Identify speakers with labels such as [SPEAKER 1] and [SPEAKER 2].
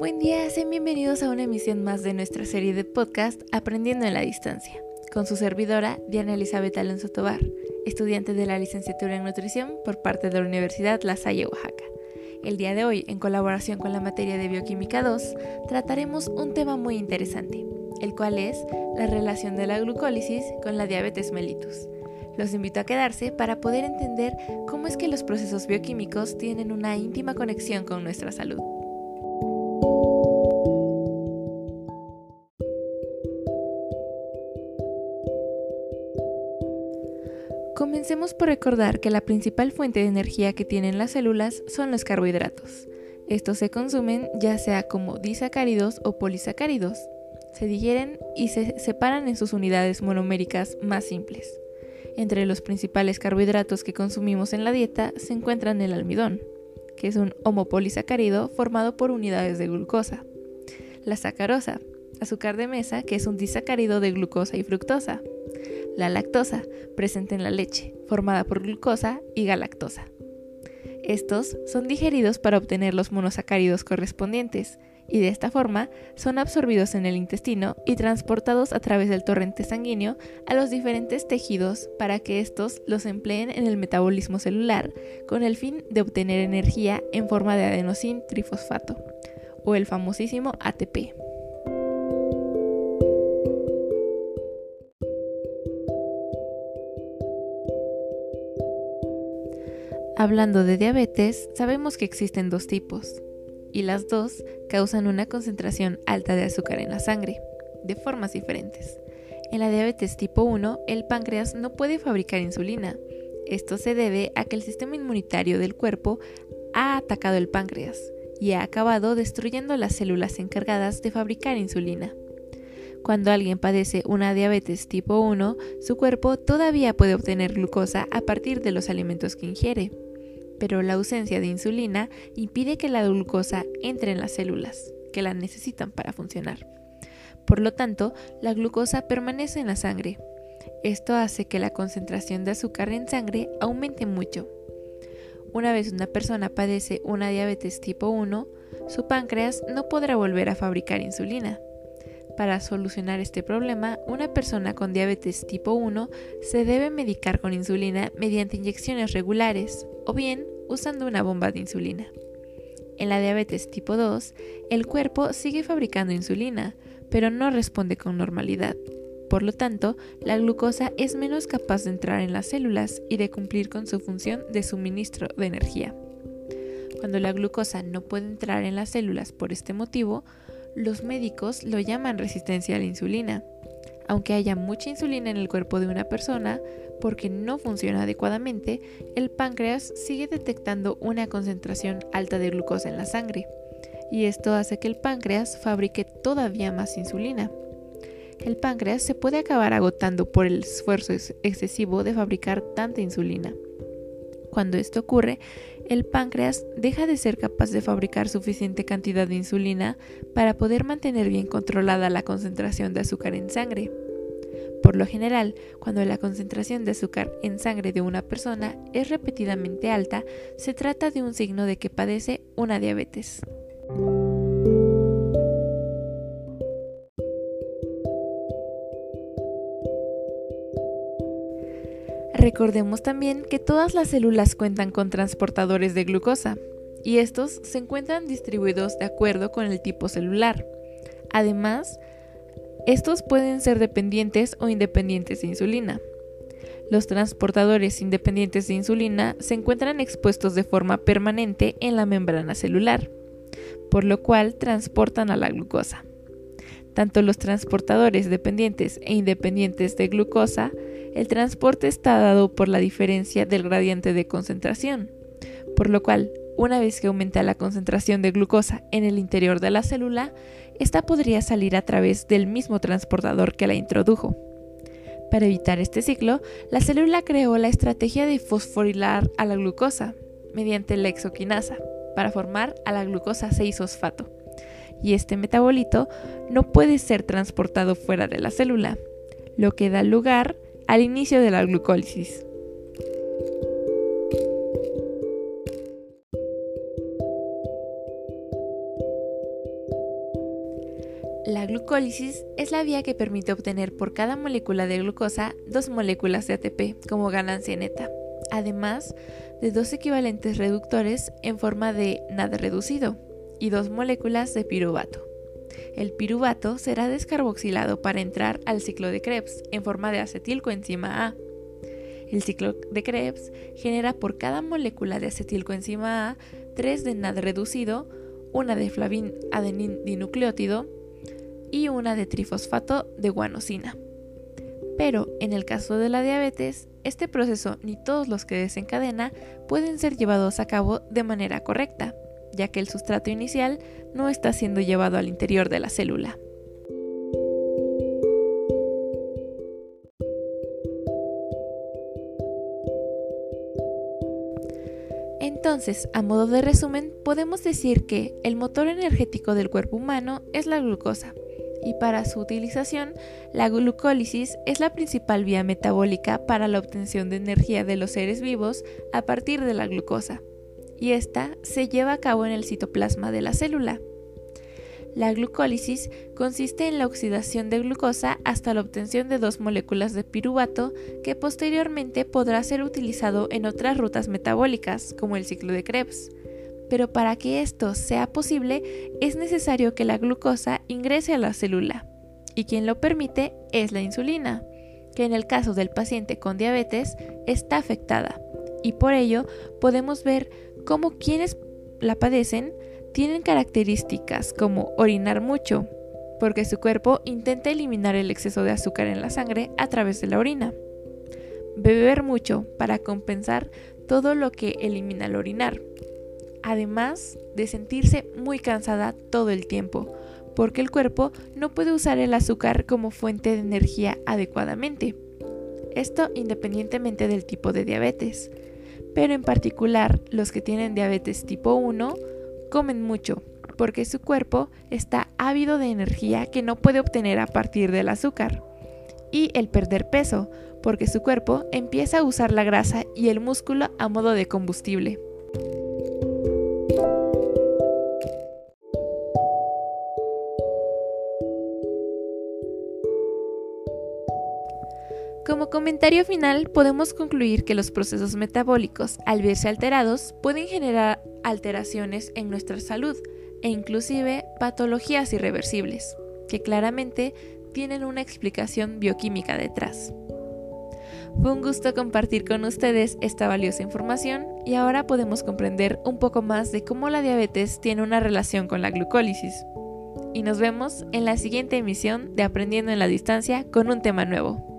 [SPEAKER 1] Buen día, sean bienvenidos a una emisión más de nuestra serie de podcast Aprendiendo en la Distancia, con su servidora Diana Elizabeth Alonso Tobar, estudiante de la licenciatura en nutrición por parte de la Universidad La Salle, Oaxaca. El día de hoy, en colaboración con la materia de Bioquímica 2, trataremos un tema muy interesante, el cual es la relación de la glucólisis con la diabetes mellitus. Los invito a quedarse para poder entender cómo es que los procesos bioquímicos tienen una íntima conexión con nuestra salud. Por recordar que la principal fuente de energía que tienen las células son los carbohidratos. Estos se consumen ya sea como disacáridos o polisacáridos. Se digieren y se separan en sus unidades monoméricas más simples. Entre los principales carbohidratos que consumimos en la dieta se encuentran el almidón, que es un homopolisacárido formado por unidades de glucosa, la sacarosa, azúcar de mesa, que es un disacárido de glucosa y fructosa, la lactosa, presente en la leche, formada por glucosa y galactosa. Estos son digeridos para obtener los monosacáridos correspondientes y de esta forma son absorbidos en el intestino y transportados a través del torrente sanguíneo a los diferentes tejidos para que estos los empleen en el metabolismo celular con el fin de obtener energía en forma de adenosín trifosfato o el famosísimo ATP. Hablando de diabetes, sabemos que existen dos tipos, y las dos causan una concentración alta de azúcar en la sangre, de formas diferentes. En la diabetes tipo 1, el páncreas no puede fabricar insulina. Esto se debe a que el sistema inmunitario del cuerpo ha atacado el páncreas y ha acabado destruyendo las células encargadas de fabricar insulina. Cuando alguien padece una diabetes tipo 1, su cuerpo todavía puede obtener glucosa a partir de los alimentos que ingiere pero la ausencia de insulina impide que la glucosa entre en las células, que la necesitan para funcionar. Por lo tanto, la glucosa permanece en la sangre. Esto hace que la concentración de azúcar en sangre aumente mucho. Una vez una persona padece una diabetes tipo 1, su páncreas no podrá volver a fabricar insulina. Para solucionar este problema, una persona con diabetes tipo 1 se debe medicar con insulina mediante inyecciones regulares o bien usando una bomba de insulina. En la diabetes tipo 2, el cuerpo sigue fabricando insulina, pero no responde con normalidad. Por lo tanto, la glucosa es menos capaz de entrar en las células y de cumplir con su función de suministro de energía. Cuando la glucosa no puede entrar en las células por este motivo, los médicos lo llaman resistencia a la insulina. Aunque haya mucha insulina en el cuerpo de una persona, porque no funciona adecuadamente, el páncreas sigue detectando una concentración alta de glucosa en la sangre, y esto hace que el páncreas fabrique todavía más insulina. El páncreas se puede acabar agotando por el esfuerzo excesivo de fabricar tanta insulina. Cuando esto ocurre, el páncreas deja de ser capaz de fabricar suficiente cantidad de insulina para poder mantener bien controlada la concentración de azúcar en sangre. Por lo general, cuando la concentración de azúcar en sangre de una persona es repetidamente alta, se trata de un signo de que padece una diabetes. Recordemos también que todas las células cuentan con transportadores de glucosa, y estos se encuentran distribuidos de acuerdo con el tipo celular. Además, estos pueden ser dependientes o independientes de insulina. Los transportadores independientes de insulina se encuentran expuestos de forma permanente en la membrana celular, por lo cual transportan a la glucosa. Tanto los transportadores dependientes e independientes de glucosa, el transporte está dado por la diferencia del gradiente de concentración, por lo cual una vez que aumenta la concentración de glucosa en el interior de la célula, esta podría salir a través del mismo transportador que la introdujo. Para evitar este ciclo, la célula creó la estrategia de fosforilar a la glucosa mediante la exoquinasa para formar a la glucosa 6-fosfato. Y este metabolito no puede ser transportado fuera de la célula, lo que da lugar al inicio de la glucólisis. Glucólisis es la vía que permite obtener por cada molécula de glucosa dos moléculas de ATP como ganancia neta, además de dos equivalentes reductores en forma de nada reducido y dos moléculas de piruvato. El piruvato será descarboxilado para entrar al ciclo de Krebs en forma de acetilcoenzima A. El ciclo de Krebs genera por cada molécula de acetilcoenzima A tres de NAD reducido, una de flavin adenin dinucleótido y una de trifosfato de guanosina. Pero en el caso de la diabetes, este proceso ni todos los que desencadena pueden ser llevados a cabo de manera correcta, ya que el sustrato inicial no está siendo llevado al interior de la célula. Entonces, a modo de resumen, podemos decir que el motor energético del cuerpo humano es la glucosa, y para su utilización, la glucólisis es la principal vía metabólica para la obtención de energía de los seres vivos a partir de la glucosa, y esta se lleva a cabo en el citoplasma de la célula. La glucólisis consiste en la oxidación de glucosa hasta la obtención de dos moléculas de piruvato que posteriormente podrá ser utilizado en otras rutas metabólicas, como el ciclo de Krebs. Pero para que esto sea posible es necesario que la glucosa ingrese a la célula, y quien lo permite es la insulina, que en el caso del paciente con diabetes está afectada, y por ello podemos ver cómo quienes la padecen tienen características como orinar mucho, porque su cuerpo intenta eliminar el exceso de azúcar en la sangre a través de la orina. Beber mucho para compensar todo lo que elimina el orinar. Además de sentirse muy cansada todo el tiempo, porque el cuerpo no puede usar el azúcar como fuente de energía adecuadamente. Esto independientemente del tipo de diabetes. Pero en particular los que tienen diabetes tipo 1 comen mucho, porque su cuerpo está ávido de energía que no puede obtener a partir del azúcar. Y el perder peso, porque su cuerpo empieza a usar la grasa y el músculo a modo de combustible. Comentario final, podemos concluir que los procesos metabólicos, al verse alterados, pueden generar alteraciones en nuestra salud e inclusive patologías irreversibles, que claramente tienen una explicación bioquímica detrás. Fue un gusto compartir con ustedes esta valiosa información y ahora podemos comprender un poco más de cómo la diabetes tiene una relación con la glucólisis. Y nos vemos en la siguiente emisión de Aprendiendo en la Distancia con un tema nuevo.